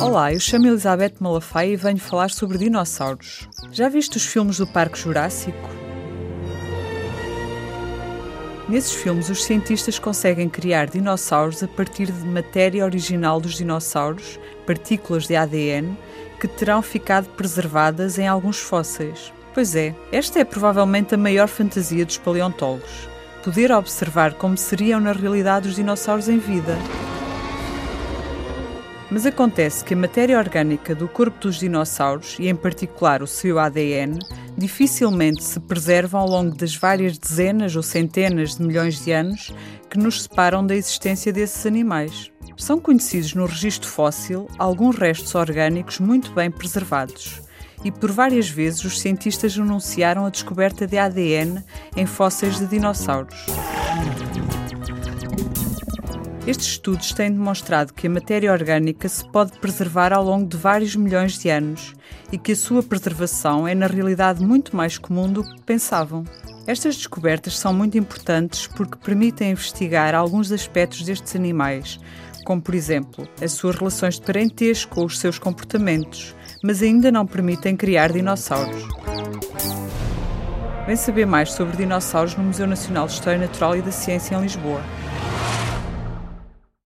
Olá, eu chamo Elizabeth Malafaia e venho falar sobre dinossauros. Já viste os filmes do Parque Jurássico? Nesses filmes, os cientistas conseguem criar dinossauros a partir de matéria original dos dinossauros, partículas de ADN, que terão ficado preservadas em alguns fósseis. Pois é, esta é provavelmente a maior fantasia dos paleontólogos: poder observar como seriam na realidade os dinossauros em vida. Mas acontece que a matéria orgânica do corpo dos dinossauros, e em particular o seu ADN, dificilmente se preserva ao longo das várias dezenas ou centenas de milhões de anos que nos separam da existência desses animais. São conhecidos no registro fóssil alguns restos orgânicos muito bem preservados. E por várias vezes os cientistas anunciaram a descoberta de ADN em fósseis de dinossauros. Estes estudos têm demonstrado que a matéria orgânica se pode preservar ao longo de vários milhões de anos e que a sua preservação é, na realidade, muito mais comum do que pensavam. Estas descobertas são muito importantes porque permitem investigar alguns aspectos destes animais, como, por exemplo, as suas relações de parentesco ou os seus comportamentos, mas ainda não permitem criar dinossauros. Vem saber mais sobre dinossauros no Museu Nacional de História Natural e da Ciência em Lisboa.